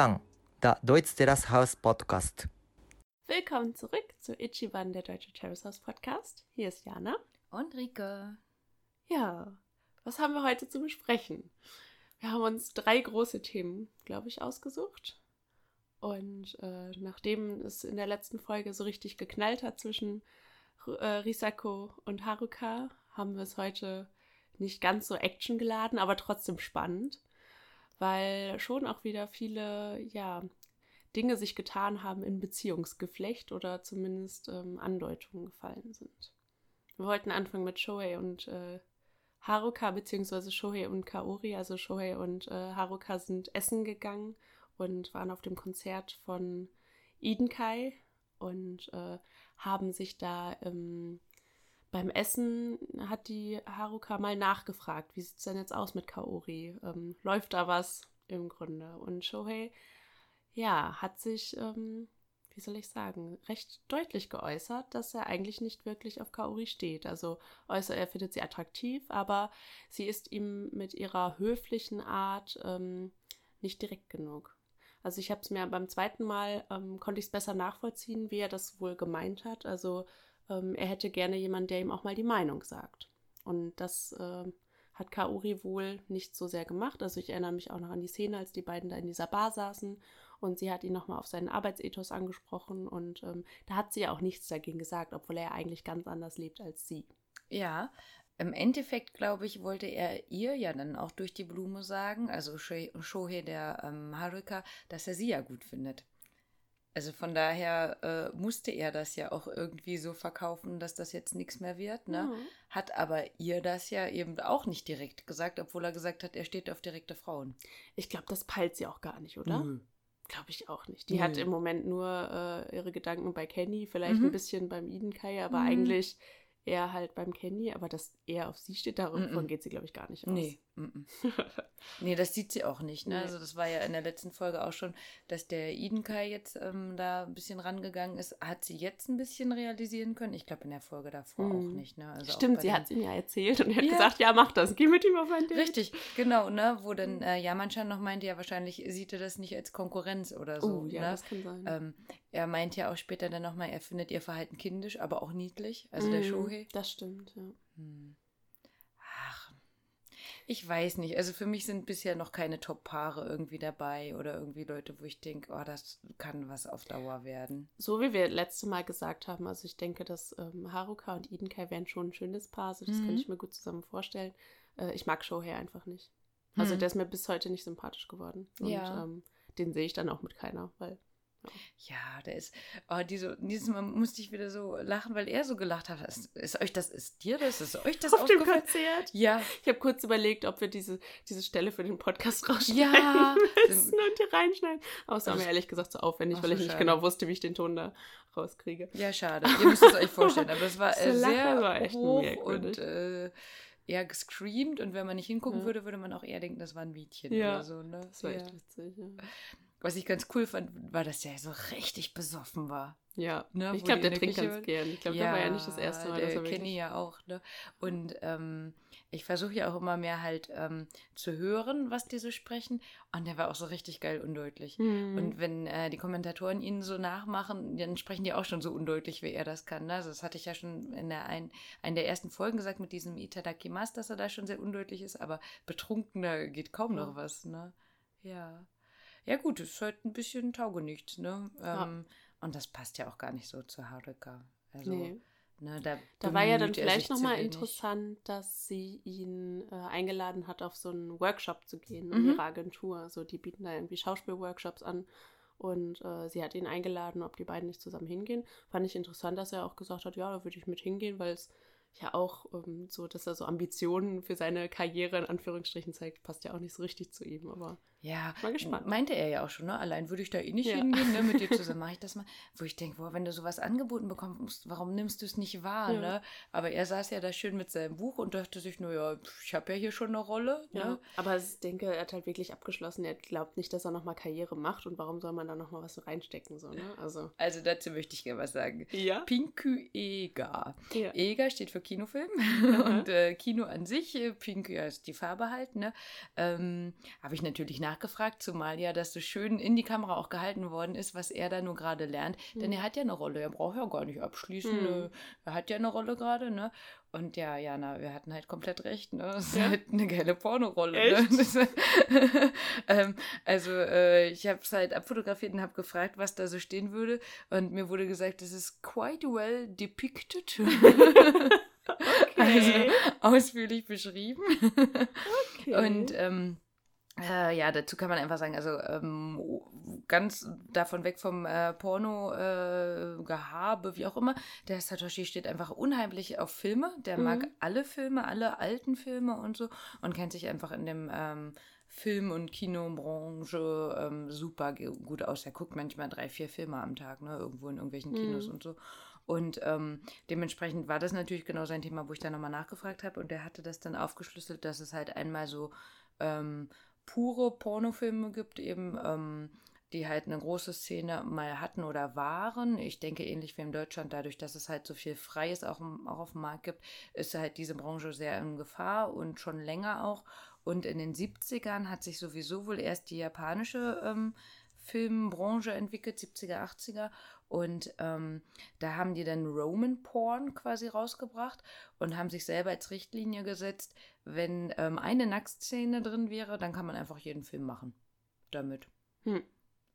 Ichiban, der Deutsch Terrace House Podcast. Willkommen zurück zu Ichiban, der Deutsche Terrace House Podcast. Hier ist Jana. Und Rike. Ja, was haben wir heute zu besprechen? Wir haben uns drei große Themen, glaube ich, ausgesucht. Und äh, nachdem es in der letzten Folge so richtig geknallt hat zwischen äh, Risako und Haruka, haben wir es heute nicht ganz so actiongeladen, aber trotzdem spannend, weil schon auch wieder viele, ja, Dinge sich getan haben in Beziehungsgeflecht oder zumindest ähm, Andeutungen gefallen sind. Wir wollten anfangen mit Shohei und äh, Haruka, beziehungsweise Shohei und Kaori. Also Shohei und äh, Haruka sind essen gegangen und waren auf dem Konzert von Idenkai und äh, haben sich da ähm, beim Essen hat die Haruka mal nachgefragt, wie sieht es denn jetzt aus mit Kaori? Ähm, läuft da was im Grunde? Und Shohei, ja, hat sich, ähm, wie soll ich sagen, recht deutlich geäußert, dass er eigentlich nicht wirklich auf Kaori steht. Also äußert, er findet sie attraktiv, aber sie ist ihm mit ihrer höflichen Art ähm, nicht direkt genug. Also ich habe es mir beim zweiten Mal, ähm, konnte ich es besser nachvollziehen, wie er das wohl gemeint hat. Also ähm, er hätte gerne jemanden, der ihm auch mal die Meinung sagt. Und das äh, hat Kaori wohl nicht so sehr gemacht. Also ich erinnere mich auch noch an die Szene, als die beiden da in dieser Bar saßen und sie hat ihn nochmal auf seinen Arbeitsethos angesprochen und ähm, da hat sie ja auch nichts dagegen gesagt, obwohl er eigentlich ganz anders lebt als sie. Ja, im Endeffekt, glaube ich, wollte er ihr ja dann auch durch die Blume sagen, also Shohei der ähm, Haruka, dass er sie ja gut findet. Also von daher äh, musste er das ja auch irgendwie so verkaufen, dass das jetzt nichts mehr wird. Ne? Mhm. Hat aber ihr das ja eben auch nicht direkt gesagt, obwohl er gesagt hat, er steht auf direkte Frauen. Ich glaube, das peilt sie auch gar nicht, oder? Mhm. Glaube ich auch nicht. Die mhm. hat im Moment nur äh, ihre Gedanken bei Kenny, vielleicht ein mhm. bisschen beim Idenkai, aber mhm. eigentlich er halt beim Kenny, aber dass er auf sie steht, davon mm -mm. geht sie, glaube ich, gar nicht aus. Nee. Mm nee, das sieht sie auch nicht. Ne? Nee. Also das war ja in der letzten Folge auch schon, dass der Idenkai jetzt ähm, da ein bisschen rangegangen ist. Hat sie jetzt ein bisschen realisieren können? Ich glaube in der Folge davor auch mhm. nicht. Ne? Also Stimmt, sie hat es ihm ja erzählt und er hat ja. gesagt, ja, mach das, geh mit ihm auf ein Date. Richtig, genau, ne? Wo dann mhm. äh, Yaman-chan noch meinte, ja, wahrscheinlich sieht er das nicht als Konkurrenz oder so. Oh, ja, ne? das kann sein. Ähm, er meint ja auch später dann nochmal, er findet ihr Verhalten kindisch, aber auch niedlich. Also mm, der Shohei. Das stimmt, ja. Hm. Ach, ich weiß nicht. Also für mich sind bisher noch keine Top-Paare irgendwie dabei oder irgendwie Leute, wo ich denke, oh, das kann was auf Dauer werden. So wie wir letzte Mal gesagt haben, also ich denke, dass ähm, Haruka und Idenkai wären schon ein schönes Paar. Also das mhm. kann ich mir gut zusammen vorstellen. Äh, ich mag Shohei einfach nicht. Also mhm. der ist mir bis heute nicht sympathisch geworden. Und ja. ähm, den sehe ich dann auch mit keiner, weil ja, der ist, oh, diese, dieses Mal musste ich wieder so lachen, weil er so gelacht hat. Ist, ist euch das, ist dir das, ist euch das Auf dem Konzert? Ja. Ich habe kurz überlegt, ob wir diese, diese Stelle für den Podcast rausschneiden ja. müssen und hier reinschneiden. Aber es war mir ehrlich gesagt so aufwendig, Ach, weil ich nicht schade. genau wusste, wie ich den Ton da rauskriege. Ja, schade. Ihr müsst es euch vorstellen, aber es war äh, sehr war echt hoch und äh, eher gescreamt und wenn man nicht hingucken ja. würde, würde man auch eher denken, das war ein Mädchen ja. oder so. Ne? Das war echt witzig, ja. Was ich ganz cool fand, war, dass der so richtig besoffen war. Ja, ne? ich glaube, der trinkt ganz gern. Ich glaube, ja, das war ja nicht das erste Mal. Der kenne ich ja auch. Ne? Und ähm, ich versuche ja auch immer mehr halt ähm, zu hören, was die so sprechen. Und der war auch so richtig geil undeutlich. Mhm. Und wenn äh, die Kommentatoren ihn so nachmachen, dann sprechen die auch schon so undeutlich, wie er das kann. Ne? Also das hatte ich ja schon in der ein, einer der ersten Folgen gesagt mit diesem Itadakimas, dass er da schon sehr undeutlich ist. Aber betrunkener geht kaum noch was. Ne? Ja. Ja, gut, es ist halt ein bisschen taugenichts, ne? Ja. Ähm, und das passt ja auch gar nicht so zu Haruka. Also, nee. ne, da, da war ja dann vielleicht nochmal interessant, dass sie ihn äh, eingeladen hat, auf so einen Workshop zu gehen in mhm. ihrer Agentur. Also die bieten da irgendwie Schauspielworkshops an. Und äh, sie hat ihn eingeladen, ob die beiden nicht zusammen hingehen. Fand ich interessant, dass er auch gesagt hat, ja, da würde ich mit hingehen, weil es ja auch ähm, so, dass er so Ambitionen für seine Karriere in Anführungsstrichen zeigt, passt ja auch nicht so richtig zu ihm, aber ja, mal gespannt. Meinte er ja auch schon, ne? Allein würde ich da eh nicht ja. hingehen, ne? Mit dir zusammen mache ich das mal. Wo ich denke, boah, wenn du sowas angeboten bekommst, warum nimmst du es nicht wahr, ja. ne? Aber er saß ja da schön mit seinem Buch und dachte sich nur, ja, ich habe ja hier schon eine Rolle. Ne? Ja, aber ich denke, er hat halt wirklich abgeschlossen. Er glaubt nicht, dass er nochmal Karriere macht und warum soll man da nochmal was reinstecken, so, ne? Also. also dazu möchte ich gerne was sagen. Ja. Pinku Ega. Ja. Ega steht für Kinofilm und äh, Kino an sich, äh, pink ja, ist die Farbe halt, ne? Ähm, Habe ich natürlich nachgefragt, zumal ja das so schön in die Kamera auch gehalten worden ist, was er da nur gerade lernt. Mhm. Denn er hat ja eine Rolle, er braucht ja gar nicht abschließen, mhm. er hat ja eine Rolle gerade, ne? Und ja, Jana, wir hatten halt komplett recht, ne? Das ist ja. halt eine geile Pornorolle. Ne? ähm, also, äh, ich habe es halt abfotografiert und habe gefragt, was da so stehen würde. Und mir wurde gesagt, es ist quite well depicted. okay. Also ausführlich beschrieben. Okay. Und ähm, äh, ja, dazu kann man einfach sagen, also ähm, ganz davon weg vom äh, Porno-Gehabe, äh, wie auch immer, der Satoshi steht einfach unheimlich auf Filme. Der mhm. mag alle Filme, alle alten Filme und so und kennt sich einfach in dem ähm, Film- und Kinobranche ähm, super gut aus. Er guckt manchmal drei, vier Filme am Tag, ne, irgendwo in irgendwelchen Kinos mhm. und so. Und ähm, dementsprechend war das natürlich genau sein Thema, wo ich da nochmal nachgefragt habe. Und der hatte das dann aufgeschlüsselt, dass es halt einmal so ähm, pure Pornofilme gibt, eben, ähm, die halt eine große Szene mal hatten oder waren. Ich denke, ähnlich wie in Deutschland, dadurch, dass es halt so viel Freies auch, auch auf dem Markt gibt, ist halt diese Branche sehr in Gefahr und schon länger auch. Und in den 70ern hat sich sowieso wohl erst die japanische ähm, Filmbranche entwickelt, 70er, 80er. Und ähm, da haben die dann Roman Porn quasi rausgebracht und haben sich selber als Richtlinie gesetzt, wenn ähm, eine Nacktszene drin wäre, dann kann man einfach jeden Film machen damit. Hm.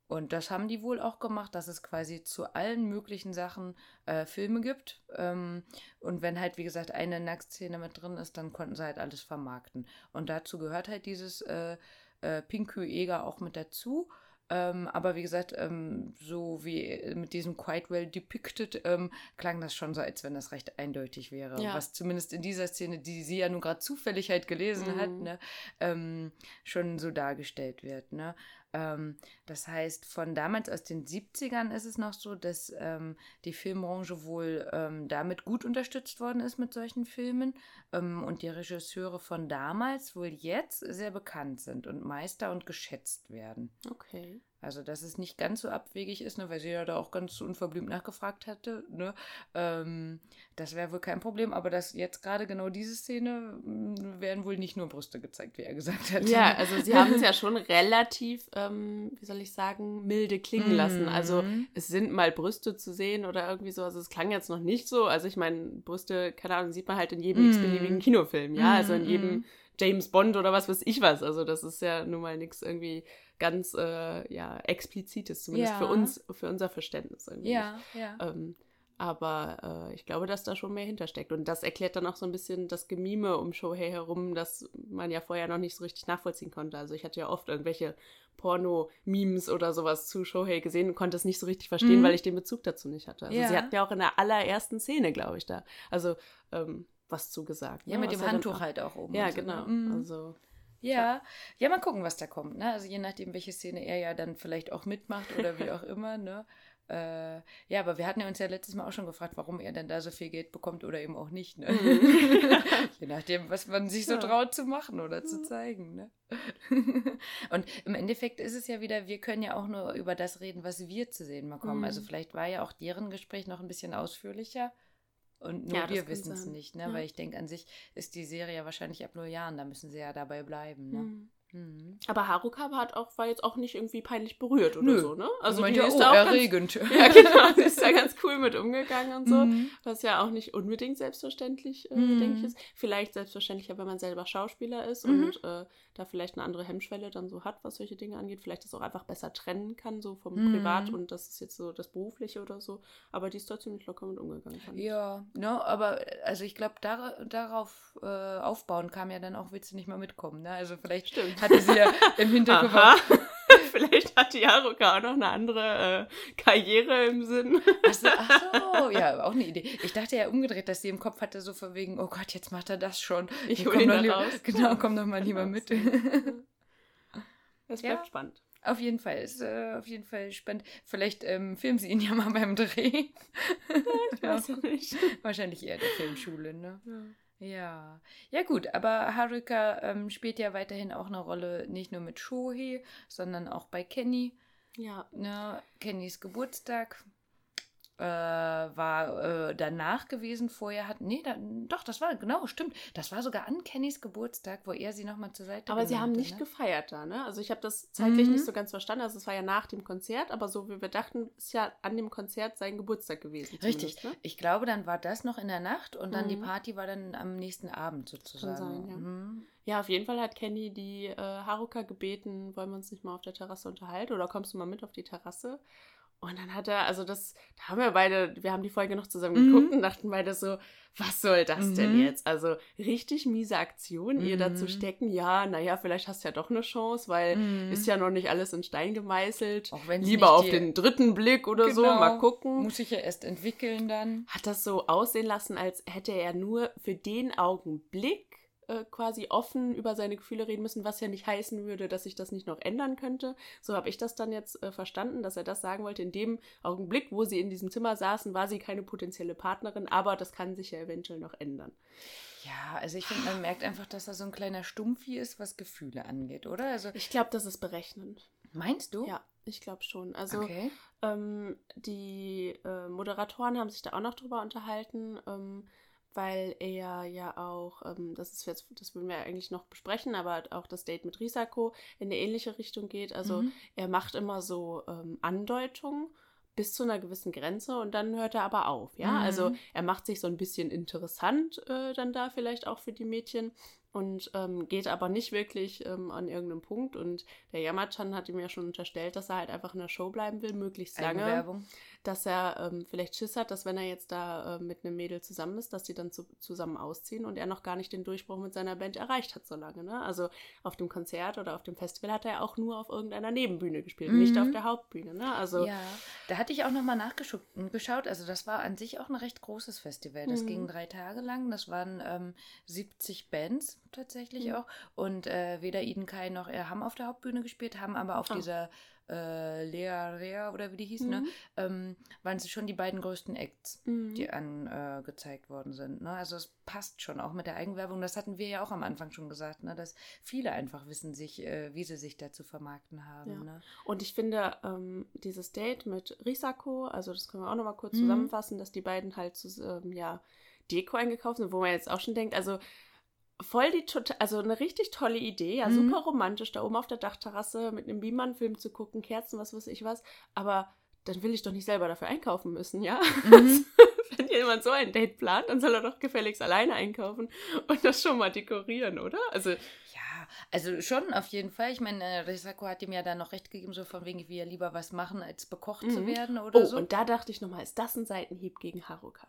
Und das haben die wohl auch gemacht, dass es quasi zu allen möglichen Sachen äh, Filme gibt. Ähm, und wenn halt, wie gesagt, eine Nacktszene mit drin ist, dann konnten sie halt alles vermarkten. Und dazu gehört halt dieses äh, äh, Pinky Eger auch mit dazu. Ähm, aber wie gesagt, ähm, so wie äh, mit diesem quite well depicted, ähm, klang das schon so, als wenn das recht eindeutig wäre. Ja. Was zumindest in dieser Szene, die sie ja nun gerade zufällig halt gelesen mhm. hat, ne, ähm, schon so dargestellt wird. Ne? Ähm, das heißt, von damals aus den 70ern ist es noch so, dass ähm, die Filmbranche wohl ähm, damit gut unterstützt worden ist mit solchen Filmen ähm, und die Regisseure von damals wohl jetzt sehr bekannt sind und Meister und geschätzt werden. Okay. Also, dass es nicht ganz so abwegig ist, ne, weil sie ja da auch ganz unverblümt nachgefragt hatte. Ne? Ähm, das wäre wohl kein Problem, aber dass jetzt gerade genau diese Szene hm, werden wohl nicht nur Brüste gezeigt, wie er gesagt hat. Ja, also sie haben es ja schon relativ, ähm, wie soll ich sagen, milde klingen lassen. Also mhm. es sind mal Brüste zu sehen oder irgendwie so. Also es klang jetzt noch nicht so. Also ich meine, Brüste, keine Ahnung, sieht man halt in jedem mm. x-beliebigen Kinofilm, ja. Also in jedem mhm. James Bond oder was weiß ich was. Also das ist ja nun mal nichts irgendwie ganz äh, ja, explizites, zumindest ja. für uns, für unser Verständnis irgendwie. Ja, ja. Ähm, aber äh, ich glaube, dass da schon mehr hintersteckt. Und das erklärt dann auch so ein bisschen das Gemime um Shohei herum, das man ja vorher noch nicht so richtig nachvollziehen konnte. Also ich hatte ja oft irgendwelche Porno-Memes oder sowas zu Shohei gesehen und konnte es nicht so richtig verstehen, mhm. weil ich den Bezug dazu nicht hatte. Also ja. sie hatten ja auch in der allerersten Szene, glaube ich, da. Also ähm, was zugesagt. Ja, ne? mit dem Handtuch halt auch oben. Ja, so, ne? genau. Mhm. Also ja, ja, mal gucken, was da kommt. Ne? Also je nachdem, welche Szene er ja dann vielleicht auch mitmacht oder wie auch immer. Ne? Äh, ja, aber wir hatten ja uns ja letztes Mal auch schon gefragt, warum er denn da so viel Geld bekommt oder eben auch nicht. Ne? Mhm. je nachdem, was man sich so ja. traut zu machen oder zu mhm. zeigen. Ne? Und im Endeffekt ist es ja wieder, wir können ja auch nur über das reden, was wir zu sehen bekommen. Also mhm. Also vielleicht war ja auch deren Gespräch noch ein bisschen ausführlicher. Und nur ja, wir wissen es nicht, ne? Ja. Weil ich denke, an sich ist die Serie wahrscheinlich ab null Jahren, da müssen sie ja dabei bleiben, ne? Mhm. Mhm. Aber Haruka war, auch, war jetzt auch nicht irgendwie peinlich berührt oder Nö. so, ne? Also die ja, ist oh, da auch erregend. Ganz, ja, genau, die ist da ganz cool mit umgegangen und so, mhm. was ja auch nicht unbedingt selbstverständlich, äh, mhm. denke ich, ist. Vielleicht selbstverständlicher, wenn man selber Schauspieler ist mhm. und äh, da vielleicht eine andere Hemmschwelle dann so hat, was solche Dinge angeht. Vielleicht das auch einfach besser trennen kann, so vom mhm. Privat und das ist jetzt so das Berufliche oder so. Aber die ist da ziemlich locker mit umgegangen. Ja, ne, aber also ich glaube, dar darauf äh, aufbauen kam ja dann auch, willst du nicht mal mitkommen, ne? Also vielleicht Stimmt hatte sie ja im Hinterkopf. Vielleicht hat die Haruka auch noch eine andere äh, Karriere im Sinn. Ach so, ach so, ja, auch eine Idee. Ich dachte ja umgedreht, dass sie im Kopf hatte, so von wegen, oh Gott, jetzt macht er das schon. Ich hole ihn doch lieber, raus. Genau, komm doch mal lieber mit. Es bleibt ja. spannend. Auf jeden Fall, ist äh, auf jeden Fall spannend. Vielleicht ähm, filmen sie ihn ja mal beim Dreh. Ja, ich weiß ja nicht. Wahrscheinlich eher der Filmschule, ne? Ja. Ja, ja gut, aber Haruka ähm, spielt ja weiterhin auch eine Rolle, nicht nur mit Shohei, sondern auch bei Kenny. Ja. Ne, Kennys Geburtstag. Äh, war äh, danach gewesen. Vorher hat, nee, da, doch, das war, genau, stimmt. Das war sogar an Kennys Geburtstag, wo er sie nochmal zur Seite Aber sie haben hatte, nicht ne? gefeiert da, ne? Also ich habe das zeitlich Mhm. nicht so ganz verstanden. Also es war ja nach dem Konzert, aber so wie wir dachten, ist ja an dem Konzert sein Geburtstag gewesen. Richtig. Ne? Ich glaube, dann war das noch in der Nacht und dann die Mhm. Party war dann am nächsten Abend sozusagen. sein, ja. Mhm. Ja, auf jeden Fall hat Kenny die äh, Haruka gebeten, wollen wir uns nicht mal auf der Terrasse unterhalten oder kommst du mal mit auf die Terrasse? Und dann hat er, also das, da haben wir beide, wir haben die Folge noch zusammen Mhm. geguckt und dachten beide so, was soll das denn Mhm. jetzt? Also richtig miese Aktion, ihr dazu Mhm. stecken, ja, naja, vielleicht hast du ja doch eine Chance, weil Mhm. ist ja noch nicht alles in Stein gemeißelt. Auch wenn Lieber auf den dritten Blick oder so, Genau. mal gucken. Muss ich ja erst entwickeln dann. Hat das so aussehen lassen, als hätte er nur für den Augenblick äh, quasi offen über seine Gefühle reden müssen, was ja nicht heißen würde, dass sich das nicht noch ändern könnte. So habe ich das dann jetzt äh, verstanden, dass er das sagen wollte. In dem Augenblick, wo sie in diesem Zimmer saßen, war sie keine potenzielle Partnerin, aber das kann sich ja eventuell noch ändern. Ja, also ich finde, man merkt einfach, dass er so ein kleiner Stumpfi ist, was Gefühle angeht, oder? Also, Ich glaube, das ist berechnend. meinst du? Ja, ich glaube schon. Also Okay. Ähm, die äh, Moderatoren haben sich da auch noch drüber unterhalten, ähm, weil er ja auch, ähm, das ist jetzt, das würden wir eigentlich noch besprechen, aber auch das Date mit Risako in eine ähnliche Richtung geht. Also Mhm. er macht immer so ähm, Andeutungen bis zu einer gewissen Grenze und dann hört er aber auf, ja. Mhm. Also er macht sich so ein bisschen interessant äh, dann da vielleicht auch für die Mädchen und ähm, geht aber nicht wirklich ähm, an irgendeinem Punkt. Und der Yamachan hat ihm ja schon unterstellt, dass er halt einfach in der Show bleiben will, möglichst lange. Eigenwerbung. Dass er ähm, vielleicht Schiss hat, dass wenn er jetzt da äh, mit einem Mädel zusammen ist, dass die dann zu, zusammen ausziehen und er noch gar nicht den Durchbruch mit seiner Band erreicht hat so lange. Ne? Also auf dem Konzert oder auf dem Festival hat er auch nur auf irgendeiner Nebenbühne gespielt, Mhm. nicht auf der Hauptbühne. Ne? Also ja, da hatte ich auch nochmal nachgeschaut. Also das war an sich auch ein recht großes Festival. Das Mhm. ging drei Tage lang. Das waren ähm, 70 Bands tatsächlich Mhm. auch. Und äh, weder Eden Kai noch er haben auf der Hauptbühne gespielt, haben aber auf Ah. dieser äh, Lea Rea oder wie die hieß, ne, Mhm. ähm, waren sie schon die beiden größten Acts, Mhm. die angezeigt äh, worden sind. Ne? Also es passt schon auch mit der Eigenwerbung. Das hatten wir ja auch am Anfang schon gesagt, ne? dass viele einfach wissen sich, äh, wie sie sich da zu vermarkten haben. Ja. Ne? Und ich finde, ähm, dieses Date mit Risako, also das können wir auch nochmal kurz Mhm. zusammenfassen, dass die beiden halt zu, ähm, ja, Deko eingekauft sind, wo man jetzt auch schon denkt, also voll die total, also eine richtig tolle Idee, ja, Mhm. super romantisch, da oben auf der Dachterrasse mit einem Beamer einen Film zu gucken, Kerzen, was weiß ich was, aber dann will ich doch nicht selber dafür einkaufen müssen, ja? Mhm. Wenn jemand so ein Date plant, dann soll er doch gefälligst alleine einkaufen und das schon mal dekorieren, oder? Also, Ja, also schon auf jeden Fall. Ich meine, äh, Risako hat ihm ja dann noch recht gegeben, so von wegen, wie er lieber was machen, als bekocht zu Mhm. werden oder oh, so. und da dachte ich nochmal, ist das ein Seitenhieb gegen Haruka?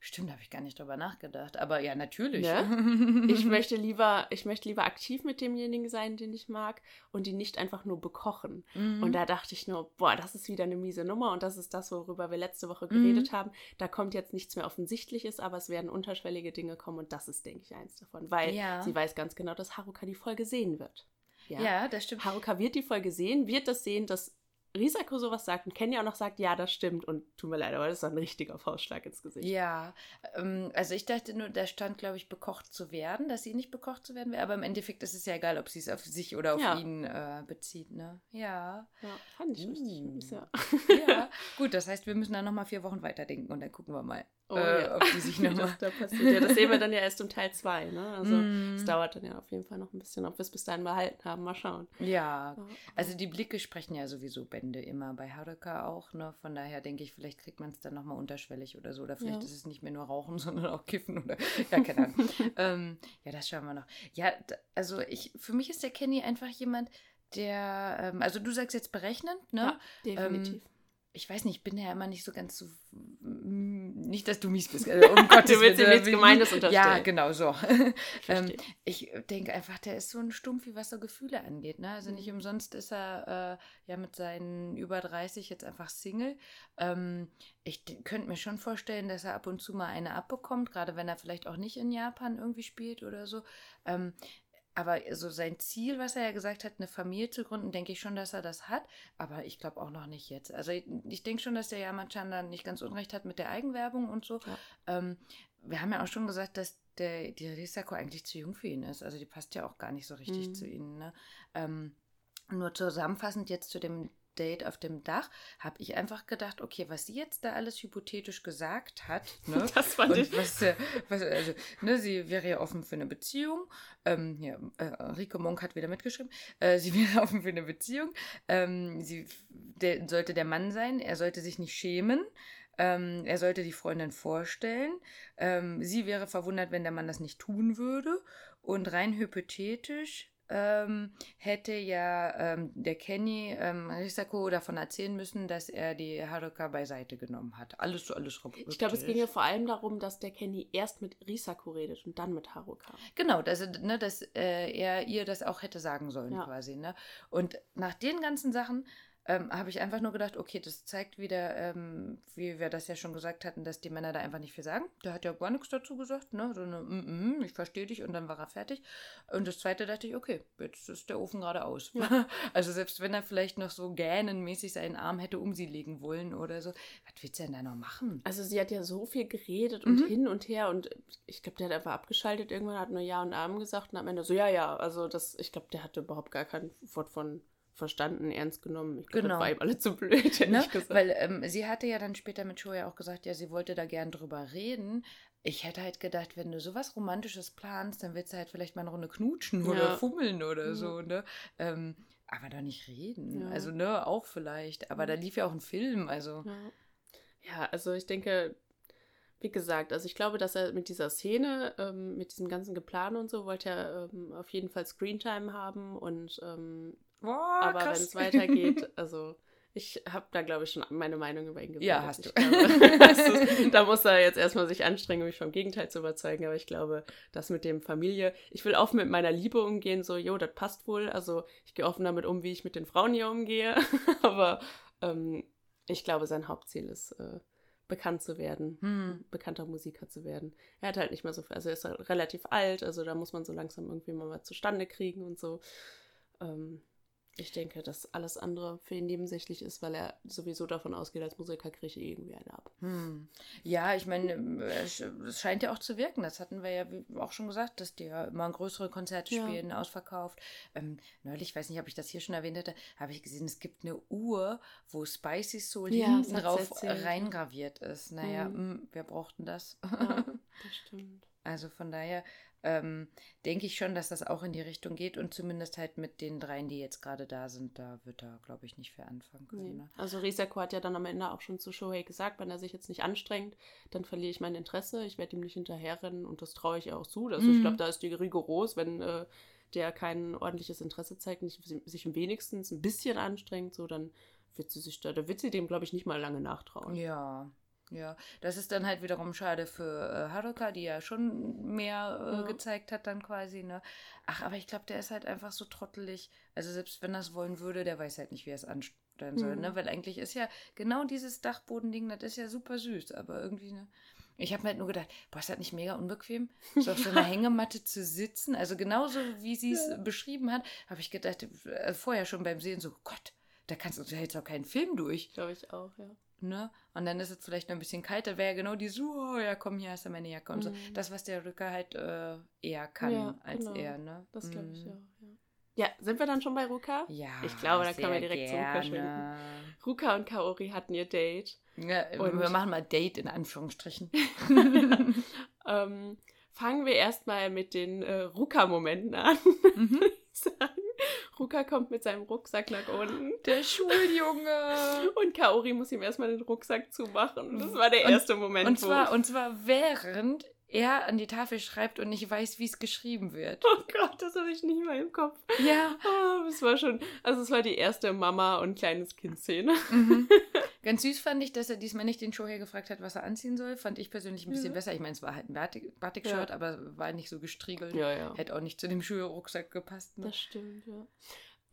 Stimmt, habe ich gar nicht drüber nachgedacht. Aber ja, natürlich. Ne? Ich möchte lieber, ich möchte lieber aktiv mit demjenigen sein, den ich mag, und die nicht einfach nur bekochen. Mhm. Und da dachte ich nur, boah, das ist wieder eine miese Nummer und das ist das, worüber wir letzte Woche Mhm. geredet haben. Da kommt jetzt nichts mehr Offensichtliches, aber es werden unterschwellige Dinge kommen und das ist, denke ich, eins davon. Weil Ja. sie weiß ganz genau, dass Haruka die Folge sehen wird. ja. das stimmt. Haruka wird die Folge sehen, wird das sehen, dass Risako sowas sagt und Kenya auch noch sagt, ja, das stimmt. Und tut mir leid, aber das ist ein richtiger Faustschlag ins Gesicht. Ja, ähm, also ich dachte nur, da stand, glaube ich, bekocht zu werden, dass sie nicht bekocht zu werden wäre. Aber im Endeffekt ist es ja egal, ob sie es auf sich oder auf Ja. ihn äh, bezieht, ne? Ja. Ja, fand ich richtig Mm. ja. Ja. Gut, das heißt, wir müssen dann nochmal vier Wochen weiterdenken und dann gucken wir mal, Oh, äh, ja. ob die sich nochmal. das da passiert. Ja, das sehen wir dann ja erst im Teil 2, ne? Also Mm. es dauert dann ja auf jeden Fall noch ein bisschen, ob wir es bis dahin behalten haben. Mal schauen. Ja. Also die Blicke sprechen ja sowieso Bände immer bei Haruka auch, ne? Von daher denke ich, vielleicht kriegt man es dann nochmal unterschwellig oder so. Oder vielleicht Ja. ist es nicht mehr nur Rauchen, sondern auch Kiffen oder ja, keine Ahnung. ähm, ja, das schauen wir noch. Ja, also ich, für mich ist der Kenny einfach jemand, der, ähm, also du sagst jetzt berechnend, ne? Ja, definitiv. Ähm, ich weiß nicht, ich bin ja immer nicht so ganz so. mm, Nicht, dass du mies bist. Also, um Gottes Du willst ihm nichts Gemeines Ja, unterstellen. genau so. Ich ähm, ich denke einfach, der ist so ein Stumpfi, was so Gefühle angeht. Ne? Also nicht Mhm. umsonst ist er äh, ja mit seinen über 30 jetzt einfach Single. Ähm, ich könnte mir schon vorstellen, dass er ab und zu mal eine abbekommt, gerade wenn er vielleicht auch nicht in Japan irgendwie spielt oder so. Ähm, aber so sein Ziel, was er ja gesagt hat, eine Familie zu gründen, denke ich schon, dass er das hat. Aber ich glaube auch noch nicht jetzt. Also ich, ich denke schon, dass der Yamachan dann nicht ganz unrecht hat mit der Eigenwerbung und so. Ja. Ähm, wir haben ja auch schon gesagt, dass der, die Risako eigentlich zu jung für ihn ist. Also die passt ja auch gar nicht so richtig Mhm. zu ihnen. Ne? Ähm, nur zusammenfassend jetzt zu dem Date auf dem Dach, habe ich einfach gedacht, okay, was sie jetzt da alles hypothetisch gesagt hat, ne? Das fand und ich. was, äh, was, also, ne, sie wäre ja offen für eine Beziehung. Ähm, ja, äh, Rico Monk hat wieder mitgeschrieben. Äh, sie wäre offen für eine Beziehung. Ähm, sie der, sollte der Mann sein. Er sollte sich nicht schämen. Ähm, er sollte die Freundin vorstellen. Ähm, sie wäre verwundert, wenn der Mann das nicht tun würde. Und rein hypothetisch ähm, hätte ja ähm, der Kenny ähm, Risako davon erzählen müssen, dass er die Haruka beiseite genommen hat. Alles so, alles Ich glaube, es ging ja vor allem darum, dass der Kenny erst mit Risako redet und dann mit Haruka. Genau, dass, ne, dass äh, er ihr das auch hätte sagen sollen, Ja. quasi. Ne? Und nach den ganzen Sachen ähm, habe ich einfach nur gedacht, okay, das zeigt wieder, ähm, wie wir das ja schon gesagt hatten, dass die Männer da einfach nicht viel sagen. Der hat ja gar nichts dazu gesagt, ne? So eine, mm, mm, ich verstehe dich und dann war er fertig. Und das zweite dachte ich, okay, jetzt ist der Ofen gerade aus. also selbst wenn er vielleicht noch so gähnenmäßig seinen Arm hätte um sie legen wollen oder so, was willst du denn da noch machen? Also sie hat ja so viel geredet und Mhm. hin und her und ich glaube, der hat einfach abgeschaltet. Irgendwann hat nur Ja und Amen gesagt und am Ende so, ja, ja. Also das, ich glaube, der hatte überhaupt gar kein Wort von verstanden, ernst genommen. Ich glaube, Genau. das war ihm alle zu blöd, Ne? Weil ähm, sie hatte ja dann später mit Shoya auch gesagt, ja, sie wollte da gern drüber reden. Ich hätte halt gedacht, wenn du sowas Romantisches planst, dann willst du halt vielleicht mal eine Runde knutschen Ja. oder fummeln oder Mhm. so, ne? Ähm, aber doch nicht reden. Ja. Also, ne, auch vielleicht. Aber Mhm. da lief ja auch ein Film, also. Ja. ja, also ich denke, wie gesagt, also ich glaube, dass er mit dieser Szene, ähm, mit diesem ganzen Geplan und so, wollte er ähm, auf jeden Fall Screentime haben und ähm, Boah, aber wenn es weitergeht, also ich habe da, glaube ich, schon meine Meinung über ihn gebildet. Ja, hast du. Glaube, ist, da muss er jetzt erstmal sich anstrengen, mich vom Gegenteil zu überzeugen. Aber ich glaube, das mit dem Familie, ich will offen mit meiner Liebe umgehen, so, jo, das passt wohl. Also ich gehe offen damit um, wie ich mit den Frauen hier umgehe. aber ähm, ich glaube, sein Hauptziel ist, äh, bekannt zu werden, Hm. bekannter Musiker zu werden. Er hat halt nicht mehr so viel, also er ist halt relativ alt, also da muss man so langsam irgendwie mal was zustande kriegen und so. Ähm, ich denke, dass alles andere für ihn nebensächlich ist, weil er sowieso davon ausgeht, als Musiker kriege ich irgendwie eine ab. Hm. Ja, ich meine, es scheint ja auch zu wirken. Das hatten wir ja auch schon gesagt, dass die ja immer größere Konzerte Ja. spielen, ausverkauft. Ähm, neulich, ich weiß nicht, ob ich das hier schon erwähnt hatte, habe ich gesehen, es gibt eine Uhr, wo Spicy Soul Ja, hinten drauf ja. reingraviert ist. Naja, Mhm. mh, wer braucht denn das? Ja, das stimmt. Also von daher ähm, denke ich schon, dass das auch in die Richtung geht und zumindest halt mit den dreien, die jetzt gerade da sind, da wird er, glaube ich, nicht viel anfangen können. Nee. Ne? Also Risako hat ja dann am Ende auch schon zu Shohei gesagt, wenn er sich jetzt nicht anstrengt, dann verliere ich mein Interesse, ich werde ihm nicht hinterherrennen und das traue ich ihr auch zu. Also ich Mhm. glaube, da ist die rigoros, wenn äh, der kein ordentliches Interesse zeigt, nicht sich wenigstens ein bisschen anstrengt, so dann wird sie sich da, da wird sie dem, glaube ich, nicht mal lange nachtrauen. Ja, ja. Das ist dann halt wiederum schade für äh, Haruka, die ja schon mehr äh, Ja. gezeigt hat dann quasi, ne? Ach, aber ich glaube, der ist halt einfach so trottelig. Also selbst wenn er es wollen würde, der weiß halt nicht, wie er es anstellen soll, Mhm. ne? Weil eigentlich ist ja genau dieses Dachbodending, das ist ja super süß, aber irgendwie, ne? Ich habe mir halt nur gedacht, boah, ist das nicht mega unbequem, so auf so einer Hängematte zu sitzen? Also genauso, wie sie es Ja. beschrieben hat, habe ich gedacht, äh, vorher schon beim Sehen so, Gott, da kannst du, da hältst du auch keinen Film durch. Glaube ich auch, ja. Ne? Und dann ist es vielleicht noch ein bisschen kälter, wäre ja genau die so, oh, ja komm, hier hast du meine Jacke und so. Mhm. Das, was der Rücker halt äh, eher kann Ja, als genau. er, ne? Das glaube ich Mhm. auch, ja. Ja, sind wir dann schon bei Ruka? Ja, Ich glaube, da können wir direkt zum Ruka gerne. Ruka und Kaori hatten ihr Date. Ja, Und- wir machen mal Date in Anführungsstrichen. ähm, fangen wir erstmal mit den äh, Ruka-Momenten an. Mhm. würde ich sagen. Ruka kommt mit seinem Rucksack nach unten. Der Schuljunge. Und Kaori muss ihm erstmal den Rucksack zumachen. Und das war der Und- erste Moment, Und zwar, und zwar während er an die Tafel schreibt und nicht weiß, wie es geschrieben wird. oh Gott, das habe ich nicht mal im Kopf. Ja. Ah, es war schon. Also, es war die erste Mama- und kleines Kind-Szene. Mhm. Ganz süß fand ich, dass er diesmal nicht den Shohei gefragt hat, was er anziehen soll. Fand ich persönlich ein bisschen Ja. besser. Ich meine, es war halt ein Batik- Batik-Shirt, Ja. aber war nicht so gestriegelt. Ja, ja. Hätte auch nicht zu dem Schulrucksack gepasst. Ne? Das stimmt, ja.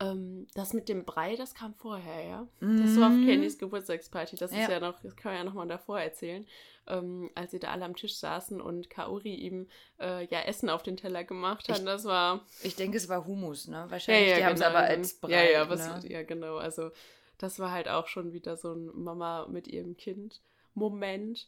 Ähm, das mit dem Brei, das kam vorher, ja. Das war auf Mhm. Kennys Geburtstagsparty. Das ist Ja. ja noch, das kann man ja noch mal davor erzählen. Ähm, als sie da alle am Tisch saßen und Kaori ihm äh, ja Essen auf den Teller gemacht hat. Ich- Das war. Ich denke, es war Humus, ne? Wahrscheinlich. die haben es genau, aber so ein- als Brei. Ja, ja, was, ne? ja, genau. Also, das war halt auch schon wieder so ein Mama mit ihrem Kind Moment.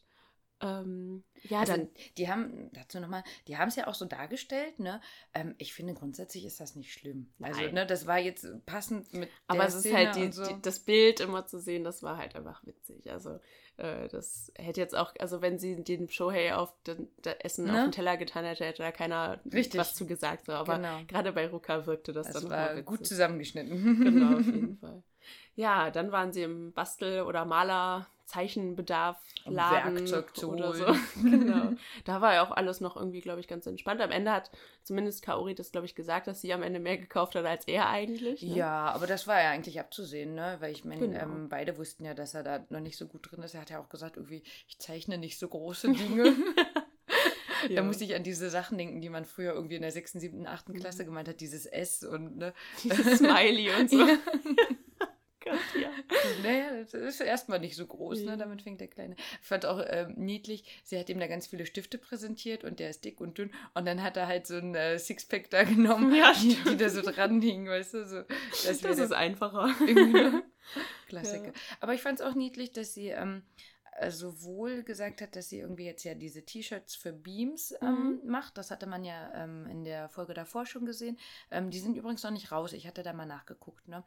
Ähm, ja, Also, dann. die haben, dazu nochmal, die haben es ja auch so dargestellt, ne? Ähm, ich finde, grundsätzlich ist das nicht schlimm. Also, Nein. ne, das war jetzt passend mit Aber es ist Szene halt die, so. die, das Bild immer zu sehen, das war halt einfach witzig. Also äh, das hätte jetzt auch, also wenn sie den Shohei auf den, Essen Ne? auf den Teller getan hätte, hätte da keiner Richtig. was zu gesagt. So. Aber Genau. gerade bei Ruka wirkte das, das dann war immer gut witzig. zusammengeschnitten. Genau, auf jeden Fall. Ja, dann waren sie im Bastel- oder Maler-Zeichenbedarf Um Laden Werkzeug zu oder so. genau. Da war ja auch alles noch irgendwie, glaube ich, ganz entspannt. Am Ende hat zumindest Kaori das, glaube ich, gesagt, dass sie am Ende mehr gekauft hat als er eigentlich. Ne? Ja, aber das war ja eigentlich abzusehen, ne? Weil ich meine, Genau. ähm, beide wussten ja, dass er da noch nicht so gut drin ist. Er hat ja auch gesagt, irgendwie, ich zeichne nicht so große Dinge. Ja. Da musste ich an diese Sachen denken, die man früher irgendwie in der 6., 7., 8. Mhm. Klasse gemeint hat, dieses S und ne. Dieses Smiley und so. Ja. Gott, ja. Naja, das ist erstmal nicht so groß, ne? Damit fängt der Kleine. Ich fand auch ähm, niedlich, sie hat ihm da ganz viele Stifte präsentiert und der ist dick und dünn. Und dann hat er halt so ein äh, Sixpack da genommen, Ja, die, die da so dran hingen, weißt du? So, das Das ist einfacher. Klassiker. Ja. Aber ich fand es auch niedlich, dass sie ähm, äh, sowohl gesagt hat, dass sie irgendwie jetzt ja diese T-Shirts für Beams ähm, macht. Das hatte man ja ähm, in der Folge davor schon gesehen. Ähm, die sind übrigens noch nicht raus. Ich hatte da mal nachgeguckt. Ne?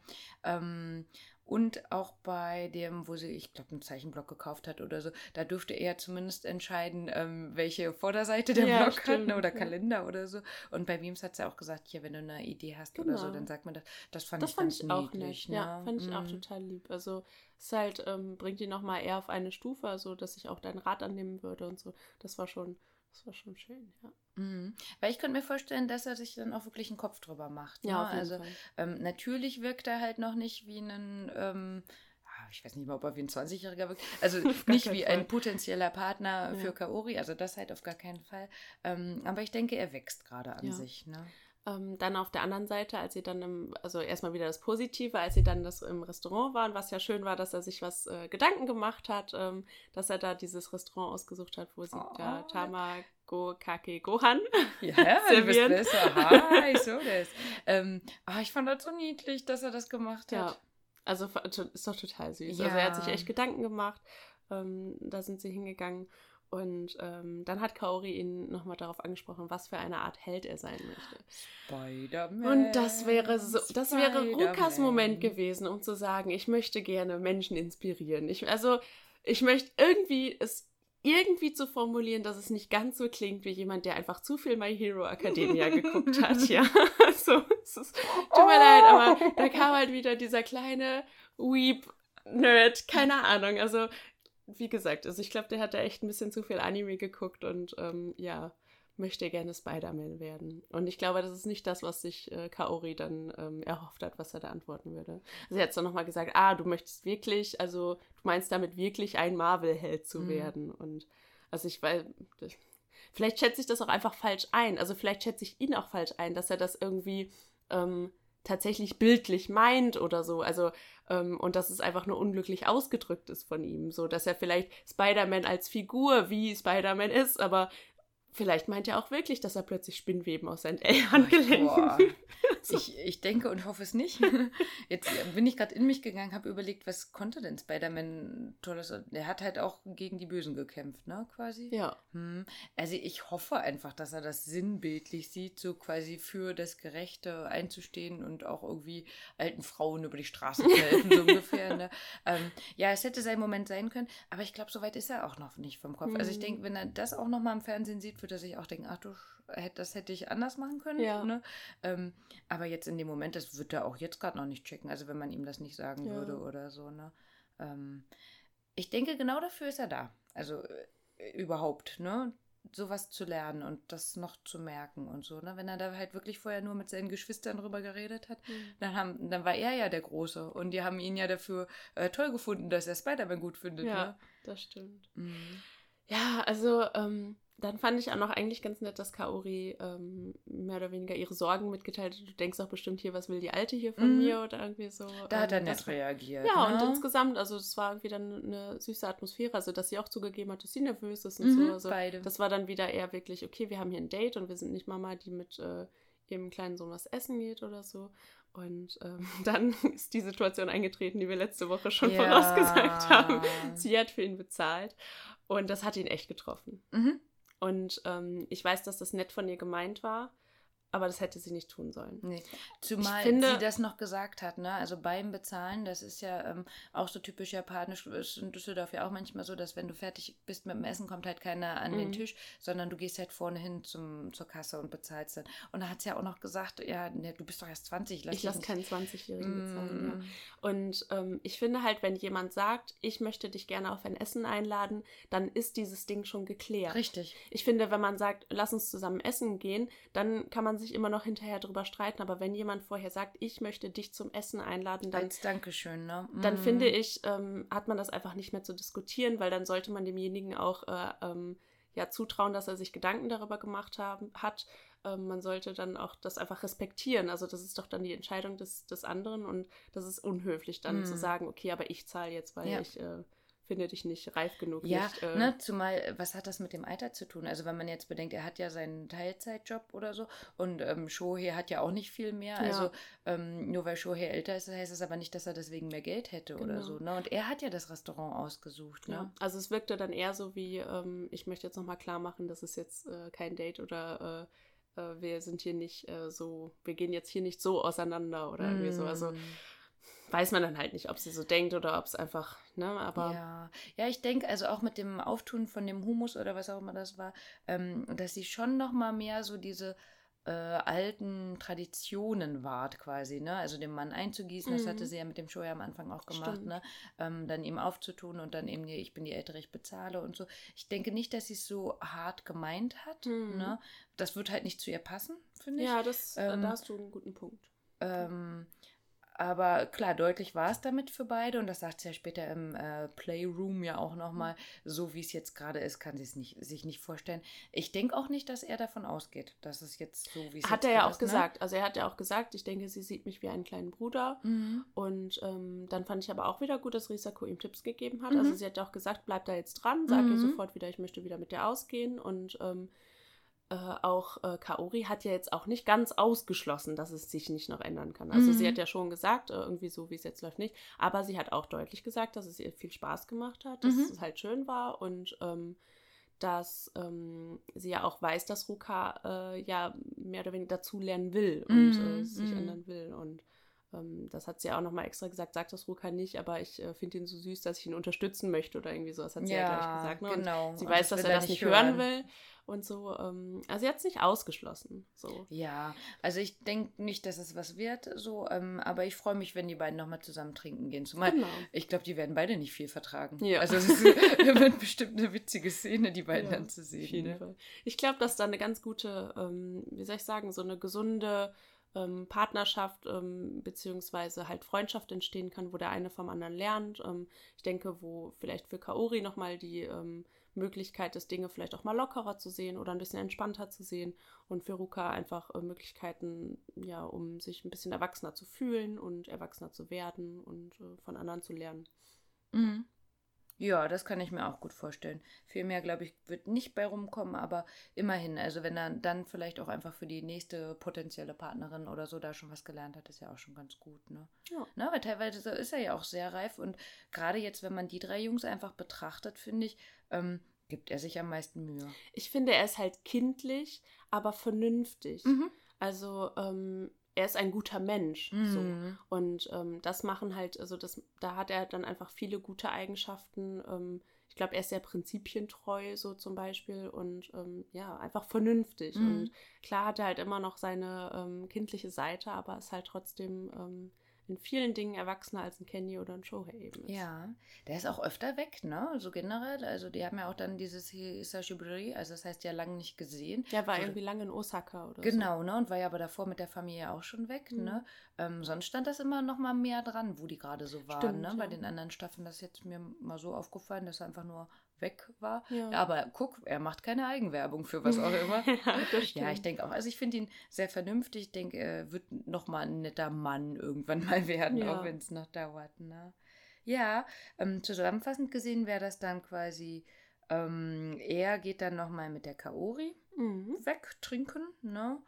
Und auch bei dem, wo sie, ich glaube, einen Zeichenblock gekauft hat oder so, da dürfte er zumindest entscheiden, ähm, welche Vorderseite der Ja, Block hat stimmt, ne, oder. Kalender oder so. Und bei Beams hat sie auch gesagt, hier, wenn du eine Idee hast oder so, Genau. dann sag mir das. Das fand Das ich fand ganz ich auch niedlich. nett. Ja, ne? fand ich auch Mm. total lieb. Also es halt, ähm, bringt ihn nochmal eher auf eine Stufe, also dass ich auch deinen Rat annehmen würde und so. Das war schon, das war schon schön, ja. Mhm. Weil ich könnte mir vorstellen, dass er sich dann auch wirklich einen Kopf drüber macht. Ne? Ja, also ähm, natürlich wirkt er halt noch nicht wie ein, ähm, ah, ich weiß nicht mal, ob er wie ein 20-Jähriger wirkt. Also nicht wie Fall. ein potenzieller Partner Ja. für Kaori, also das halt auf gar keinen Fall. Ähm, aber ich denke, er wächst gerade an Ja. sich. Ne? Ähm, dann auf der anderen Seite, als sie dann im, also erstmal wieder das Positive, als sie dann das im Restaurant waren, was ja schön war, dass er sich was äh, Gedanken gemacht hat, ähm, dass er da dieses Restaurant ausgesucht hat, wo sie Oh. da Tamago Kake Gohan. Ja, du bist Servieren. besser. Hi, so das. Ähm, ah, ich fand das so niedlich, dass er das gemacht Ja, hat. also fa- to- ist doch total süß. Ja. Also er hat sich echt Gedanken gemacht. Ähm, da sind sie hingegangen. Und ähm, dann hat Kaori ihn nochmal darauf angesprochen, was für eine Art Held er sein möchte. Spider-Man. Und das wäre so, das wäre Rukas. Moment gewesen, um zu sagen, ich möchte gerne Menschen inspirieren. Ich, also, ich möchte irgendwie es irgendwie zu formulieren, dass es nicht ganz so klingt wie jemand, der einfach zu viel My Hero Academia geguckt hat. Ja, so, es ist, tut mir leid, aber da kam halt wieder dieser kleine Weep-Nerd, keine Ahnung. Also, wie gesagt, also ich glaube, der hat da echt ein bisschen zu viel Anime geguckt und ähm, ja, möchte gerne Spider-Man werden. Und ich glaube, das ist nicht das, was sich äh, Kaori dann ähm, erhofft hat, was er da antworten würde. Also er hat dann nochmal gesagt, ah, du möchtest wirklich, also du meinst damit wirklich ein Marvel-Held zu Mhm. werden. Und also ich weiß, vielleicht schätze ich das auch einfach falsch ein. Also vielleicht schätze ich ihn auch falsch ein, dass er das irgendwie ähm, tatsächlich bildlich meint oder so. Also und dass es einfach nur unglücklich ausgedrückt ist von ihm. So, dass er vielleicht Spider-Man als Figur wie Spider-Man ist, aber vielleicht meint er auch wirklich, dass er plötzlich Spinnweben aus seinen Handgelenken. Boah. So. Ich, ich denke und hoffe es nicht. Jetzt bin ich gerade in mich gegangen, habe überlegt, was konnte denn Spider-Man tolles? Der hat halt auch gegen die Bösen gekämpft, ne, quasi. Ja, Hm. Also ich hoffe einfach, dass er das sinnbildlich sieht, so quasi für das Gerechte einzustehen und auch irgendwie alten Frauen über die Straße zu helfen, so ungefähr. Ne? Ähm, ja, es hätte sein Moment sein können, aber ich glaube, so weit ist er auch noch nicht vom Kopf. Also ich Mhm. denke, wenn er das auch noch mal im Fernsehen sieht, wird er sich auch denken, ach du, hätt- das hätte ich anders machen können. Ja. Ne? Ähm, aber jetzt in dem Moment, das wird er auch jetzt gerade noch nicht checken, also wenn man ihm das nicht sagen Ja. würde oder so. Ne? Ähm, ich denke, genau dafür ist er da. Also äh, überhaupt, ne? Sowas zu lernen und das noch zu merken und so, ne? Wenn er da halt wirklich vorher nur mit seinen Geschwistern drüber geredet hat, dann, haben, dann war er ja der Große und die haben ihn ja dafür äh, toll gefunden, dass er Spider-Man gut findet, ja, das stimmt. ne? Mhm. Ja, also ähm, dann fand ich auch noch eigentlich ganz nett, dass Kaori ähm, mehr oder weniger ihre Sorgen mitgeteilt hat. Du denkst doch bestimmt hier, was will die Alte hier von Mhm. mir oder irgendwie so. Da hat er Ähm, nett das war- reagiert. Ja, ne? und insgesamt, also es war irgendwie dann eine süße Atmosphäre, also dass sie auch zugegeben hat, dass sie nervös ist und Mhm, so. Also beide. das war dann wieder eher wirklich, okay, wir haben hier ein Date und wir sind nicht Mama, die mit äh, ihrem kleinen Sohn was essen geht oder so. Und ähm, dann ist die Situation eingetreten, die wir letzte Woche schon Ja. vorausgesagt haben. Sie hat für ihn bezahlt und das hat ihn echt getroffen. Mhm. Und ähm, ich weiß, dass das nett von ihr gemeint war, aber das hätte sie nicht tun sollen. Nee. Zumal finde- sie das noch gesagt hat, ne? Also beim Bezahlen, das ist ja ähm, auch so typisch japanisch, ist in Düsseldorf ja auch manchmal so, dass wenn du fertig bist mit dem Essen, kommt halt keiner an den Mhm. Tisch, sondern du gehst halt vorne hin zum, zur Kasse und bezahlst dann. Und da hat sie ja auch noch gesagt, ja, ne, du bist doch erst 20, lass ich lasse keinen 20-Jährigen bezahlen. Ja. Mm. Und ähm, ich finde halt, wenn jemand sagt, ich möchte dich gerne auf ein Essen einladen, dann ist dieses Ding schon geklärt. Richtig. Ich finde, wenn man sagt, lass uns zusammen essen gehen, dann kann man sich immer noch hinterher drüber streiten. Aber wenn jemand vorher sagt, ich möchte dich zum Essen einladen, dann, Als Dankeschön, ne? dann Mm. finde ich, ähm, hat man das einfach nicht mehr zu diskutieren, weil dann sollte man demjenigen auch äh, ähm, ja, zutrauen, dass er sich Gedanken darüber gemacht haben, hat. Ähm, man sollte dann auch das einfach respektieren. Also das ist doch dann die Entscheidung des, des anderen und das ist unhöflich dann Mm. zu sagen, okay, aber ich zahle jetzt, weil Ja. ich äh, finde dich nicht reif genug. Ja, nicht, äh, ne, zumal, äh, was hat das mit dem Alter zu tun? Also wenn man jetzt bedenkt, er hat ja seinen Teilzeitjob oder so und ähm, Shohei hat ja auch nicht viel mehr. Ja. Also ähm, nur weil Shohei älter ist, heißt es aber nicht, dass er deswegen mehr Geld hätte oder Genau. so. Ne? Und er hat ja das Restaurant ausgesucht. Ne? Ja, also es wirkte dann eher so wie, ähm, ich möchte jetzt nochmal klar machen, das ist jetzt äh, kein Date oder äh, äh, wir sind hier nicht äh, so, wir gehen jetzt hier nicht so auseinander oder irgendwie so. Also Mm. Weiß man dann halt nicht, ob sie so denkt oder ob es einfach, ne, aber Ja, ja, ich denke, also auch mit dem Auftun von dem Humus oder was auch immer das war, ähm, dass sie schon noch mal mehr so diese äh, alten Traditionen wahrt quasi, ne? Also den Mann einzugießen, das Mhm. hatte sie ja mit dem Show ja am Anfang auch gemacht, Stimmt. ne? Ähm, dann ihm aufzutun und dann eben, die, ich bin die Ältere, ich bezahle und so. Ich denke nicht, dass sie es so hart gemeint hat, Mhm. ne? Das wird halt nicht zu ihr passen, finde ich. ja, das, äh, Ähm, da hast du einen guten Punkt. Ähm, aber klar, deutlich war es damit für beide und das sagt sie ja später im äh, Playroom ja auch nochmal. So wie es jetzt gerade ist, kann sie es nicht, sich nicht vorstellen. Ich denke auch nicht, dass er davon ausgeht, dass es jetzt so wie es Hat jetzt er ja auch ist, ne? gesagt. Also er hat ja auch gesagt, ich denke, sie sieht mich wie einen kleinen Bruder. Mhm. Und ähm, dann fand ich aber auch wieder gut, dass Risako ihm Tipps gegeben hat. Mhm. Also sie hat ja auch gesagt, bleib da jetzt dran, sag ihr Mhm. sofort wieder, ich möchte wieder mit dir ausgehen. Und ähm, äh, auch äh, Kaori hat ja jetzt auch nicht ganz ausgeschlossen, dass es sich nicht noch ändern kann. Also Mhm. sie hat ja schon gesagt, äh, irgendwie so, wie es jetzt läuft, nicht. Aber sie hat auch deutlich gesagt, dass es ihr viel Spaß gemacht hat, dass Mhm. es halt schön war und ähm, dass ähm, sie ja auch weiß, dass Ruka äh, ja mehr oder weniger dazulernen will und Mhm, äh, sich mhm. ändern will. Und das hat sie ja auch nochmal extra gesagt, sagt das Ruka nicht, aber ich äh, finde ihn so süß, dass ich ihn unterstützen möchte oder irgendwie so. Das hat sie ja, gleich gesagt. Ne? Genau. sie weiß, dass er das nicht hören will und so. Ähm, also sie hat es nicht ausgeschlossen. So. Ja, also ich denke nicht, dass es was wird, so, ähm, aber ich freue mich, wenn die beiden nochmal zusammen trinken gehen. Zumal Genau. ich glaube, die werden beide nicht viel vertragen. Ja. Also es ist, wird bestimmt eine witzige Szene, die beiden Ja, dann zu sehen. Ne? Ich glaube, dass da eine ganz gute, ähm, wie soll ich sagen, so eine gesunde ähm, Partnerschaft ähm, beziehungsweise halt Freundschaft entstehen kann, wo der eine vom anderen lernt. Ähm, ich denke, wo vielleicht für Kaori nochmal die ähm, Möglichkeit ist, Dinge vielleicht auch mal lockerer zu sehen oder ein bisschen entspannter zu sehen und für Ruka einfach äh, Möglichkeiten, ja, um sich ein bisschen erwachsener zu fühlen und erwachsener zu werden und äh, von anderen zu lernen. Mhm. Ja, das kann ich mir auch gut vorstellen. Viel mehr, glaube ich, wird nicht bei rumkommen, aber immerhin. Also wenn er dann vielleicht auch einfach für die nächste potenzielle Partnerin oder so da schon was gelernt hat, ist ja auch schon ganz gut, ne? Ja. Ne, weil teilweise ist er ja auch sehr reif und gerade jetzt, wenn man die drei Jungs einfach betrachtet, finde ich, ähm, gibt er sich am meisten Mühe. Ich finde, er ist halt kindlich, aber vernünftig. Mhm. Also ähm, er ist ein guter Mensch. So. Mhm. Und ähm, das machen halt, also das, da hat er dann einfach viele gute Eigenschaften. Ähm, ich glaube, er ist sehr prinzipientreu, so zum Beispiel, und ähm, ja, einfach vernünftig. Mhm. Und klar hat er halt immer noch seine ähm, kindliche Seite, aber ist halt trotzdem ähm, in vielen Dingen erwachsener als ein Kenny oder ein Shohei eben ist. Ja, der ist auch öfter weg, ne? So generell. Also die haben ja auch dann dieses Hisashiburi, also das heißt ja lange nicht gesehen. Der war So, irgendwie lange in Osaka oder so. Genau, ne? Und war ja aber davor mit der Familie auch schon weg, Mhm. ne? Ähm, sonst stand das immer noch mal mehr dran, wo die gerade so waren, Stimmt, ne? Bei ja. den anderen Staffeln das ist jetzt mir mal so aufgefallen, dass er einfach nur weg war. Ja. Aber guck, er macht keine Eigenwerbung für was auch immer. ja. Ja, ich denke auch. Also ich finde ihn sehr vernünftig. Ich denke, er wird noch mal ein netter Mann irgendwann mal werden, Ja. auch wenn es noch dauert. Ne? Ja, ähm, zusammenfassend gesehen wäre das dann quasi, ähm, er geht dann noch mal mit der Kaori Mhm. wegtrinken, ne?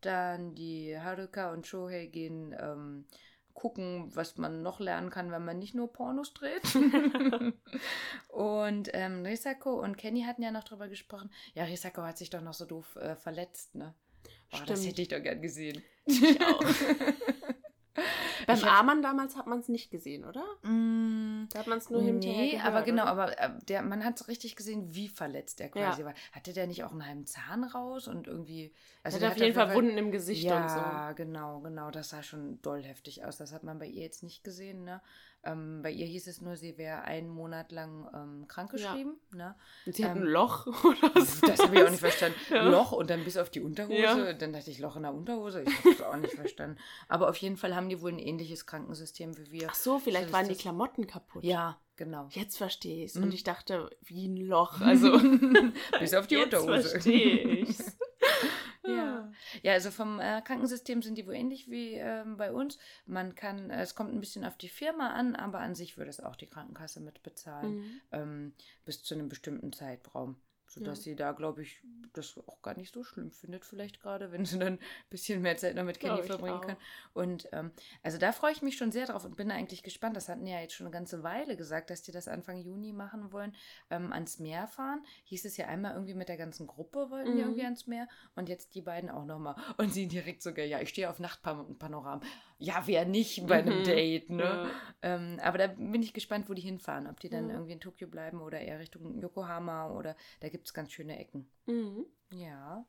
Dann die Haruka und Shohei gehen ähm, gucken, was man noch lernen kann, wenn man nicht nur Pornos dreht. und ähm, Risako und Kenny hatten ja noch drüber gesprochen. Ja, Risako hat sich doch noch so doof äh, verletzt, ne? Boah, das hätte ich doch gern gesehen. Ich auch. Beim Amann damals hat man es nicht gesehen, oder? Mm, Da hat man es nur nee, hinterher gehört, aber genau, oder? aber äh, der, man hat richtig gesehen, wie verletzt er quasi Ja. war. Hatte der nicht auch einen halben Zahn raus und irgendwie. Also er der hat auf jeden Fall Wunden im Gesicht ja, und so. genau, genau. Das sah schon doll heftig aus. Das hat man bei ihr jetzt nicht gesehen, ne? Ähm, bei ihr hieß es nur, sie wäre einen Monat lang ähm, krankgeschrieben, ne? Und sie hat ähm, ein Loch oder so. Das habe ich auch nicht verstanden. Ja. Loch und dann bis auf die Unterhose. Ja. Dann dachte ich, Loch in der Unterhose. Ich habe das auch nicht verstanden. Aber auf jeden Fall haben die wohl ein ähnliches Krankensystem wie wir. Ach so, vielleicht So, waren die Klamotten kaputt. Ja, genau. Jetzt verstehe ich es. Mhm. Und ich dachte, wie ein Loch. Also, Bis auf die jetzt Unterhose. verstehe ich's. Ja. ja, also vom äh, Krankensystem sind die wohl ähnlich wie ähm, bei uns. Man kann, äh, es kommt ein bisschen auf die Firma an, aber an sich würde es auch die Krankenkasse mitbezahlen, Mhm. ähm, bis zu einem bestimmten Zeitraum. Sodass Ja. sie da, glaube ich, das auch gar nicht so schlimm findet, vielleicht gerade, wenn sie dann ein bisschen mehr Zeit noch mit ich verbringen kann. Und ähm, also da freue ich mich schon sehr drauf und bin eigentlich gespannt. Das hatten die ja jetzt schon eine ganze Weile gesagt, dass die das Anfang Juni machen wollen. Ähm, ans Meer fahren. Hieß es ja einmal irgendwie mit der ganzen Gruppe wollten die Mhm. irgendwie ans Meer und jetzt die beiden auch nochmal. Und sie direkt sogar, ja, ich stehe auf Nachtpanoramen. Ja, wer nicht bei einem Mhm. Date, ne? Ja. Ähm, aber da bin ich gespannt, wo die hinfahren. Ob die dann Ja. irgendwie in Tokio bleiben oder eher Richtung Yokohama oder da gibt es ganz schöne Ecken. Mhm. Ja,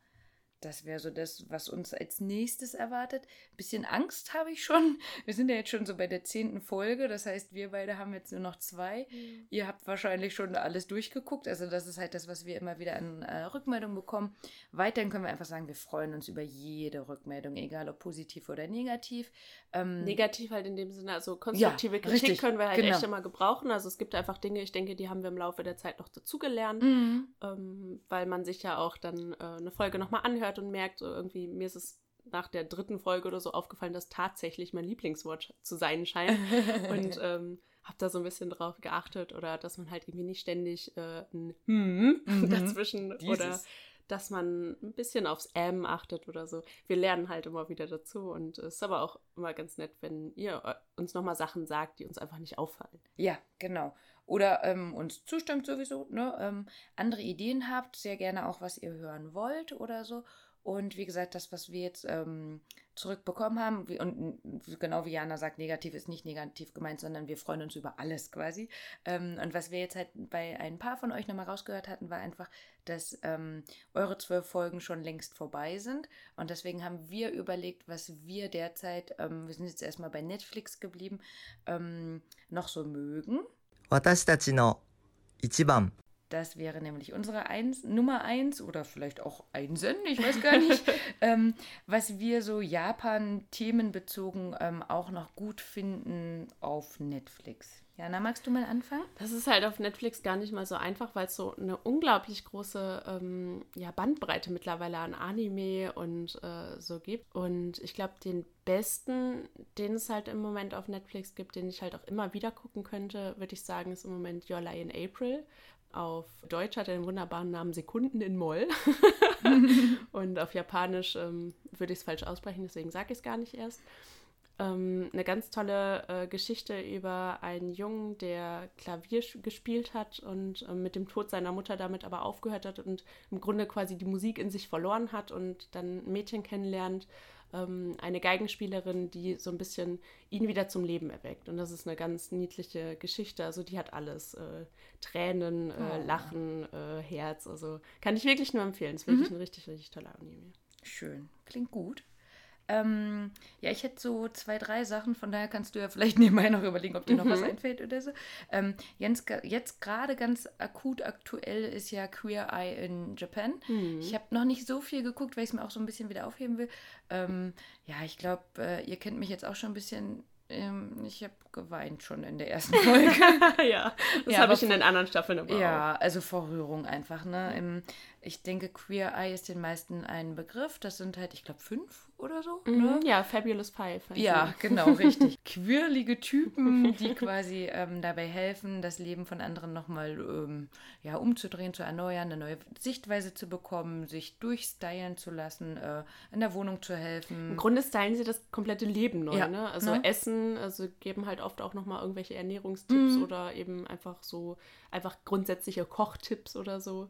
das wäre so das, was uns als nächstes erwartet. Ein bisschen Angst habe ich schon. Wir sind ja jetzt schon so bei der zehnten Folge. Das heißt, wir beide haben jetzt nur noch zwei. Ihr habt wahrscheinlich schon alles durchgeguckt. Also das ist halt das, was wir immer wieder an äh, Rückmeldungen bekommen. Weiterhin können wir einfach sagen, wir freuen uns über jede Rückmeldung, egal ob positiv oder negativ. Ähm, Negativ halt in dem Sinne, also konstruktive Kritik richtig, können wir halt genau. echt immer gebrauchen. Also es gibt einfach Dinge, ich denke, die haben wir im Laufe der Zeit noch dazugelernt, mhm. ähm, weil man sich ja auch dann äh, eine Folge nochmal anhört und merkt, so irgendwie, mir ist es nach der dritten Folge oder so aufgefallen, dass tatsächlich mein Lieblingswort zu sein scheint. und ähm, habe da so ein bisschen drauf geachtet oder dass man halt irgendwie nicht ständig äh, ein Hm Mhm. dazwischen oder Dieses. dass man ein bisschen aufs M achtet oder so. Wir lernen halt immer wieder dazu und es ist aber auch immer ganz nett, wenn ihr äh, uns nochmal Sachen sagt, die uns einfach nicht auffallen. Ja, genau. Oder ähm, uns zustimmt sowieso, ne? Ähm, andere Ideen habt, sehr gerne auch, was ihr hören wollt oder so. Und wie gesagt, das, was wir jetzt ähm, zurückbekommen haben, wie, und genau wie Jana sagt, negativ ist nicht negativ gemeint, sondern wir freuen uns über alles quasi. Ähm, und was wir jetzt halt bei ein paar von euch nochmal rausgehört hatten, war einfach, dass ähm, eure zwölf Folgen schon längst vorbei sind. Und deswegen haben wir überlegt, was wir derzeit, ähm, wir sind jetzt erstmal bei Netflix geblieben, ähm, noch so mögen. 私たちの一番。Das wäre nämlich unsere eins, Nummer eins oder vielleicht auch Einsen, ich weiß gar nicht, ähm, was wir so Japan-themenbezogen ähm, auch noch gut finden auf Netflix. Jana, magst du mal anfangen? Das ist halt auf Netflix gar nicht mal so einfach, weil es so eine unglaublich große ähm, ja, Bandbreite mittlerweile an Anime und äh, so gibt. Und ich glaube, den besten, den es halt im Moment auf Netflix gibt, den ich halt auch immer wieder gucken könnte, würde ich sagen, ist im Moment Your Lie in April. Auf Deutsch hat er den wunderbaren Namen Sekunden in Moll. und auf Japanisch ähm, würde ich es falsch aussprechen, deswegen sage ich es gar nicht erst ähm, eine ganz tolle äh, Geschichte über einen Jungen, der Klavier gespielt hat und ähm, mit dem Tod seiner Mutter damit aber aufgehört hat und im Grunde quasi die Musik in sich verloren hat und dann ein Mädchen kennenlernt, ähm, eine Geigenspielerin, die so ein bisschen ihn wieder zum Leben erweckt. Und das ist eine ganz niedliche Geschichte. Also die hat alles. Äh, Tränen, äh, Oh. Lachen, äh, Herz. Also kann ich wirklich nur empfehlen. Ist wirklich ein richtig, richtig toller Anime. Schön, klingt gut. Ähm, ja, ich hätte so zwei, drei Sachen, von daher kannst du ja vielleicht nebenbei noch überlegen, ob dir noch was Mhm. einfällt oder so. Ähm, jetzt ge- jetzt gerade ganz akut aktuell ist ja Queer Eye in Japan. Mhm. Ich habe noch nicht so viel geguckt, weil ich es mir auch so ein bisschen wieder aufheben will. Ähm, ja, ich glaube, äh, ihr kennt mich jetzt auch schon ein bisschen. Ähm, ich habe geweint schon in der ersten Folge. ja, das Ja, habe ich in den anderen Staffeln aber auch. Ja, also vor Rührung einfach, ne? Im, ich denke, Queer Eye ist den meisten ein Begriff. Das sind halt, ich glaube, fünf oder so. Mhm, Ne? Ja, Fabulous Five. Ja, genau, richtig. Quirlige Typen, die quasi ähm, dabei helfen, das Leben von anderen nochmal ähm, ja, umzudrehen, zu erneuern, eine neue Sichtweise zu bekommen, sich durchstylen zu lassen, äh, in der Wohnung zu helfen. Im Grunde stylen sie das komplette Leben neu, Ja, ne? Also ne? Essen, also geben halt oft auch nochmal irgendwelche Ernährungstipps Mhm. oder eben einfach so, einfach grundsätzliche Kochtipps oder so.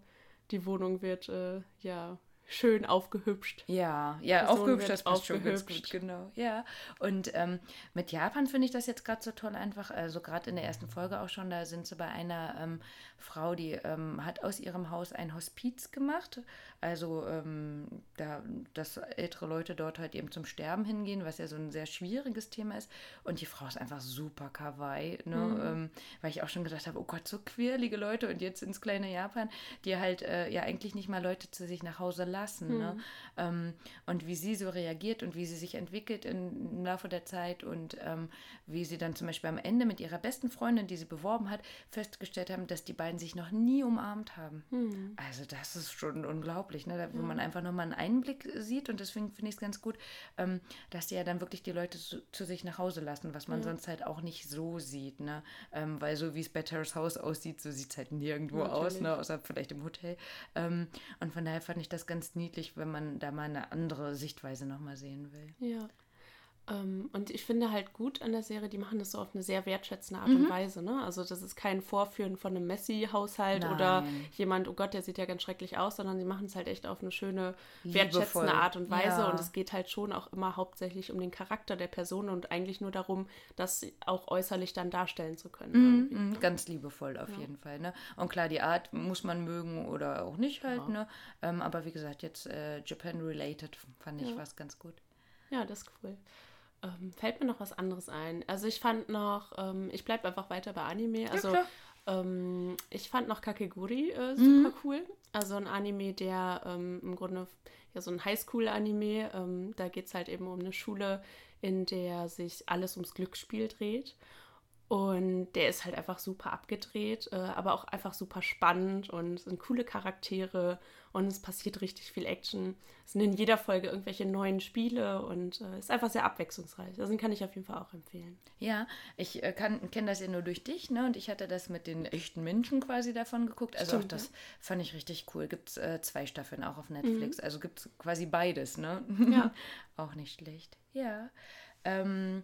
Die Wohnung wird, äh, ja, schön aufgehübscht. Ja, ja, Person aufgehübscht, das passt schon ganz gut, genau. Ja, und ähm, mit Japan finde ich das jetzt gerade so toll einfach, also gerade in der ersten Folge auch schon, da sind sie bei einer ähm, Frau, die ähm, hat aus ihrem Haus ein Hospiz gemacht, also ähm, da, dass ältere Leute dort halt eben zum Sterben hingehen, was ja so ein sehr schwieriges Thema ist und die Frau ist einfach super kawaii, ne? ähm, weil ich auch schon gedacht habe, oh Gott, so quirlige Leute und jetzt ins kleine Japan, die halt äh, ja eigentlich nicht mal Leute zu sich nach Hause lassen, ne? ähm, und wie sie so reagiert und wie sie sich entwickelt im Laufe der Zeit und ähm, wie sie dann zum Beispiel am Ende mit ihrer besten Freundin, die sie beworben hat, festgestellt haben, dass die beiden sich noch nie umarmt haben. Hm. Also das ist schon unglaublich, ne? da, wo man einfach nochmal einen Einblick sieht und deswegen finde ich es ganz gut, ähm, dass die ja dann wirklich die Leute zu, zu sich nach Hause lassen, was man sonst halt auch nicht so sieht, ne? Ähm, weil so wie es bei Terrace House aussieht, so sieht es halt nirgendwo aus, ne? Natürlich. außer vielleicht im Hotel. Ähm, und von daher fand ich das ganz niedlich, wenn man da mal eine andere Sichtweise nochmal sehen will. Ja. Ähm, und ich finde halt gut an der Serie, die machen das so auf eine sehr wertschätzende Art und Weise. Ne? Also das ist kein Vorführen von einem Messi-Haushalt oder jemand, oh Gott, der sieht ja ganz schrecklich aus, sondern sie machen es halt echt auf eine schöne, Liebevoll. wertschätzende Art und Weise. Ja. Und es geht halt schon auch immer hauptsächlich um den Charakter der Person und eigentlich nur darum, das auch äußerlich dann darstellen zu können. Mhm, ganz liebevoll auf jeden Fall. Ne? Und klar, die Art muss man mögen oder auch nicht halt. Ne? Ähm, aber wie gesagt, jetzt äh, Japan-related fand ich Ja. was ganz gut. Ja, das ist cool. Ähm, fällt mir noch was anderes ein. Also ich fand noch, ähm, ich bleibe einfach weiter bei Anime. Also klar. ähm, ich fand noch Kakeguri äh, Mhm. super cool. Also ein Anime, der ähm, im Grunde ja so ein Highschool-Anime. Ähm, da geht es halt eben um eine Schule, in der sich alles ums Glücksspiel dreht. Und der ist halt einfach super abgedreht, äh, aber auch einfach super spannend und sind coole Charaktere und es passiert richtig viel Action. Es sind in jeder Folge irgendwelche neuen Spiele und äh, ist einfach sehr abwechslungsreich. Also den kann ich auf jeden Fall auch empfehlen. Ja, ich äh, kenne das ja nur durch dich, ne? Und ich hatte das mit den echten Menschen quasi davon geguckt. Also Stimmt, auch das fand ich richtig cool. Gibt es äh, zwei Staffeln auch auf Netflix. Also gibt es quasi beides, ne? Ja. auch nicht schlecht. Ja. Ähm,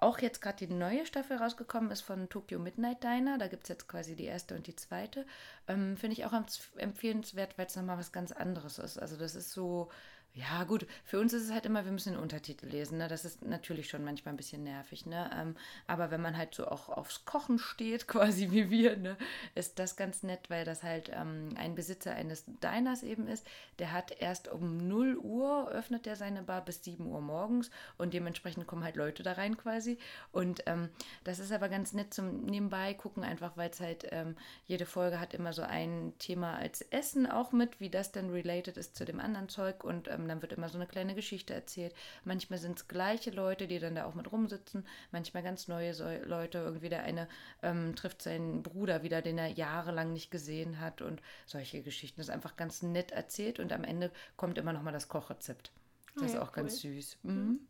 auch jetzt gerade die neue Staffel rausgekommen ist von Tokyo Midnight Diner. Da gibt es jetzt quasi die erste und die zweite. Ähm, Finde ich auch empf- empfehlenswert, weil es nochmal was ganz anderes ist. Also das ist so, ja gut, für uns ist es halt immer, wir müssen den Untertitel lesen. Ne? Das ist natürlich schon manchmal ein bisschen nervig. Ne? Ähm, aber wenn man halt so auch aufs Kochen steht, quasi wie wir, ne? ist das ganz nett, weil das halt ähm, ein Besitzer eines Diners eben ist. Der hat erst um 0 Uhr öffnet er seine Bar bis 7 Uhr morgens und dementsprechend kommen halt Leute da rein quasi. Und ähm, das ist aber ganz nett zum Nebenbei gucken, einfach weil es halt ähm, jede Folge hat immer so ein Thema als Essen auch mit, wie das dann related ist zu dem anderen Zeug und ähm, dann wird immer so eine kleine Geschichte erzählt. Manchmal sind es gleiche Leute, die dann da auch mit rumsitzen, manchmal ganz neue so Leute. Irgendwie der eine ähm, trifft seinen Bruder wieder, den er jahrelang nicht gesehen hat und solche Geschichten. Das ist einfach ganz nett erzählt und am Ende kommt immer noch mal das Kochrezept. Das Ah ist ja, auch ganz cool. süß. Mhm.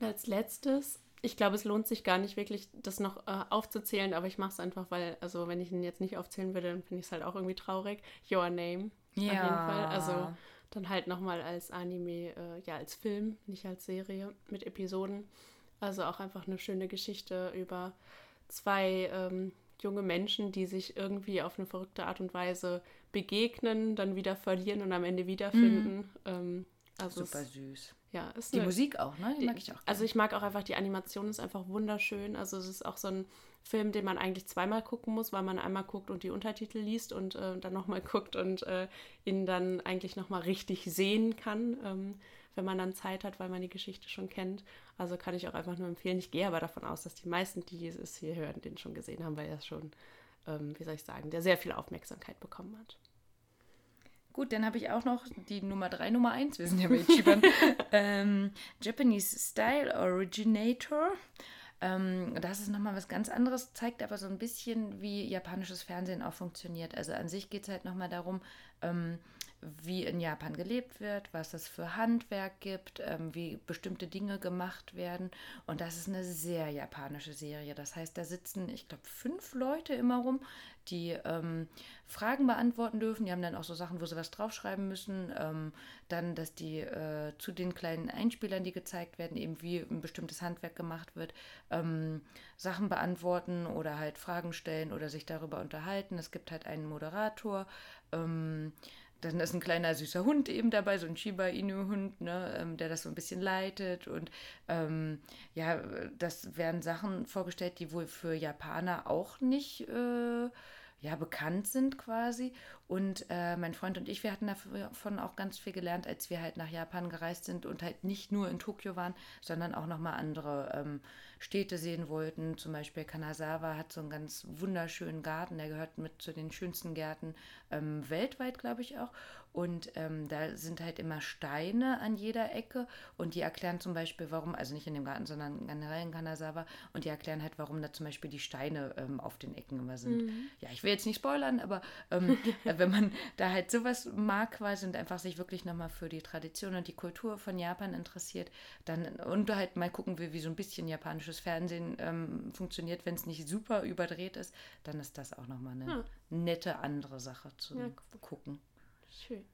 Und als letztes, ich glaube, es lohnt sich gar nicht wirklich, das noch äh, aufzuzählen, aber ich mache es einfach, weil, also wenn ich ihn jetzt nicht aufzählen würde, dann finde ich es halt auch irgendwie traurig. Your Name. Auf jeden Fall. Also dann halt nochmal als Anime, äh, ja, als Film, nicht als Serie mit Episoden. Also auch einfach eine schöne Geschichte über zwei ähm, junge Menschen, die sich irgendwie auf eine verrückte Art und Weise begegnen, dann wieder verlieren und am Ende wiederfinden. Ähm, also Super süß. Ja, ist Die Musik auch, ne? Die mag ich auch. also ich mag auch einfach die Animation ist einfach wunderschön. Also es ist auch so ein Film, den man eigentlich zweimal gucken muss, weil man einmal guckt und die Untertitel liest und äh, dann nochmal guckt und äh, ihn dann eigentlich nochmal richtig sehen kann, ähm, wenn man dann Zeit hat, weil man die Geschichte schon kennt. Also kann ich auch einfach nur empfehlen. Ich gehe aber davon aus, dass die meisten, die es hier hören, den schon gesehen haben, weil er schon, ähm, wie soll ich sagen, der sehr viel Aufmerksamkeit bekommen hat. Gut, dann habe ich auch noch die Nummer 3, Nummer 1. Wir sind ja bei Ichiban. ähm, Japanese Style Originator. Ähm, das ist nochmal was ganz anderes, zeigt aber so ein bisschen, wie japanisches Fernsehen auch funktioniert. Also an sich geht es halt nochmal darum, ähm, wie in Japan gelebt wird, was es für Handwerk gibt, ähm, wie bestimmte Dinge gemacht werden. Und das ist eine sehr japanische Serie. Das heißt, da sitzen, ich glaube, fünf Leute immer rum, die ähm, Fragen beantworten dürfen. Die haben dann auch so Sachen, wo sie was draufschreiben müssen. Ähm, dann, dass die äh, zu den kleinen Einspielern, die gezeigt werden, eben wie ein bestimmtes Handwerk gemacht wird, ähm, Sachen beantworten oder halt Fragen stellen oder sich darüber unterhalten. Es gibt halt einen Moderator. Dann ist ein kleiner süßer Hund eben dabei, so ein Shiba Inu-Hund, ne, ähm, der das so ein bisschen leitet. Und ähm, ja, das werden Sachen vorgestellt, die wohl für Japaner auch nicht äh, ja, bekannt sind quasi. Und äh, mein Freund und ich, wir hatten davon auch ganz viel gelernt, als wir halt nach Japan gereist sind und halt nicht nur in Tokio waren, sondern auch nochmal andere ähm, Städte sehen wollten. Zum Beispiel Kanazawa hat so einen ganz wunderschönen Garten, der gehört mit zu den schönsten Gärten ähm, weltweit, glaube ich auch. Und ähm, da sind halt immer Steine an jeder Ecke und die erklären zum Beispiel, warum, also nicht in dem Garten, sondern generell in Kanazawa, und die erklären halt, warum da zum Beispiel die Steine ähm, auf den Ecken immer sind. Mhm. Ja, ich will jetzt nicht spoilern, aber ähm, wenn man da halt sowas mag quasi und einfach sich wirklich nochmal für die Tradition und die Kultur von Japan interessiert, dann und halt mal gucken will, wie so ein bisschen japanisches Fernsehen ähm, funktioniert, wenn es nicht super überdreht ist, dann ist das auch nochmal eine ja. nette andere Sache zu ja, gucken. Schön.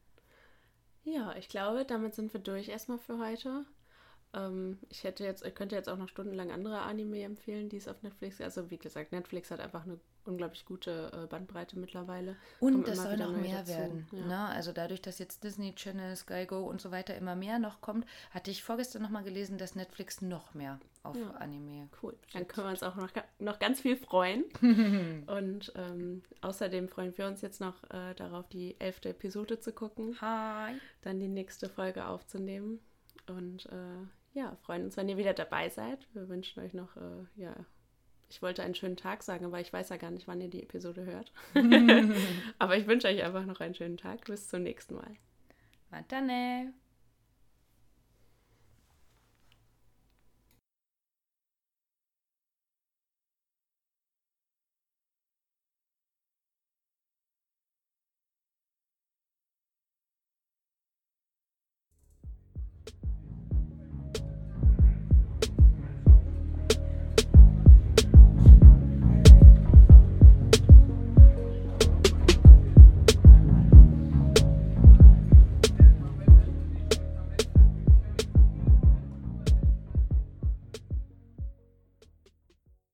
Ja, ich glaube, damit sind wir durch erstmal für heute. Ähm, ich hätte jetzt, ich könnte jetzt auch noch stundenlang andere Anime empfehlen, die es auf Netflix. Also wie gesagt, Netflix hat einfach eine unglaublich gute äh, Bandbreite mittlerweile. Und es soll noch mehr dazu. werden. Ja. Ne? Also dadurch, dass jetzt Disney Channel, Sky Go und so weiter immer mehr noch kommt, hatte ich vorgestern noch mal gelesen, dass Netflix noch mehr auf ja. Anime. Cool. Dann können wir uns auch noch, noch ganz viel freuen. und ähm, außerdem freuen wir uns jetzt noch äh, darauf, die elfte Episode zu gucken. Hi. Dann die nächste Folge aufzunehmen. Und äh, ja, freuen uns, wenn ihr wieder dabei seid. Wir wünschen euch noch, äh, ja, ich wollte einen schönen Tag sagen, aber ich weiß ja gar nicht, wann ihr die Episode hört. aber ich wünsche euch einfach noch einen schönen Tag. Bis zum nächsten Mal. Matane.